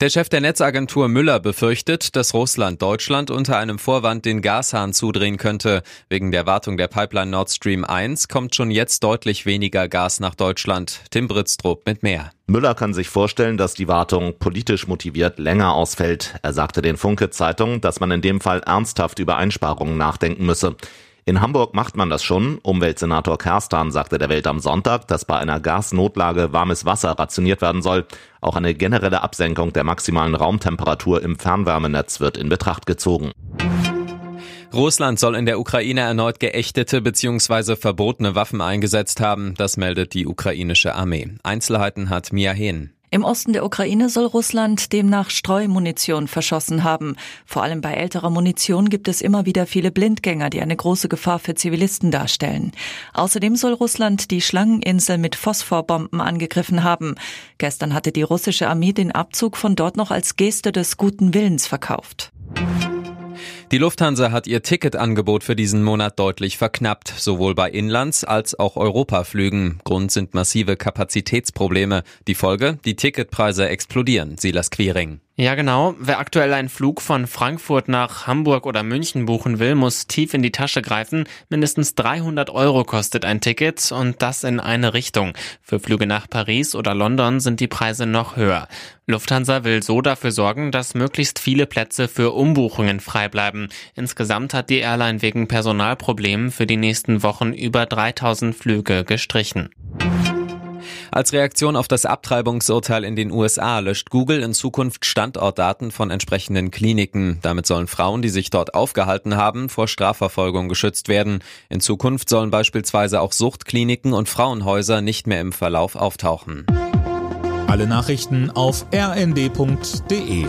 Der Chef der Netzagentur Müller befürchtet, dass Russland Deutschland unter einem Vorwand den Gashahn zudrehen könnte. Wegen der Wartung der Pipeline Nord Stream 1 kommt schon jetzt deutlich weniger Gas nach Deutschland. Tim Britztrup mit mehr. Müller kann sich vorstellen, dass die Wartung politisch motiviert länger ausfällt. Er sagte den Funke Zeitung, dass man in dem Fall ernsthaft über Einsparungen nachdenken müsse. In Hamburg macht man das schon. Umweltsenator Kerstan sagte der Welt am Sonntag, dass bei einer Gasnotlage warmes Wasser rationiert werden soll. Auch eine generelle Absenkung der maximalen Raumtemperatur im Fernwärmenetz wird in Betracht gezogen. Russland soll in der Ukraine erneut geächtete bzw. verbotene Waffen eingesetzt haben. Das meldet die ukrainische Armee. Einzelheiten hat Mia Hehn. Im Osten der Ukraine soll Russland demnach Streumunition verschossen haben. Vor allem bei älterer Munition gibt es immer wieder viele Blindgänger, die eine große Gefahr für Zivilisten darstellen. Außerdem soll Russland die Schlangeninsel mit Phosphorbomben angegriffen haben. Gestern hatte die russische Armee den Abzug von dort noch als Geste des guten Willens verkauft. Die Lufthansa hat ihr Ticketangebot für diesen Monat deutlich verknappt, sowohl bei Inlands- als auch Europaflügen. Grund sind massive Kapazitätsprobleme. Die Folge? Die Ticketpreise explodieren. Silas Quiring. Ja, genau. Wer aktuell einen Flug von Frankfurt nach Hamburg oder München buchen will, muss tief in die Tasche greifen. Mindestens 300 Euro kostet ein Ticket und das in eine Richtung. Für Flüge nach Paris oder London sind die Preise noch höher. Lufthansa will so dafür sorgen, dass möglichst viele Plätze für Umbuchungen frei bleiben. Insgesamt hat die Airline wegen Personalproblemen für die nächsten Wochen über 3000 Flüge gestrichen. Als Reaktion auf das Abtreibungsurteil in den USA löscht Google in Zukunft Standortdaten von entsprechenden Kliniken. Damit sollen Frauen, die sich dort aufgehalten haben, vor Strafverfolgung geschützt werden. In Zukunft sollen beispielsweise auch Suchtkliniken und Frauenhäuser nicht mehr im Verlauf auftauchen. Alle Nachrichten auf rnd.de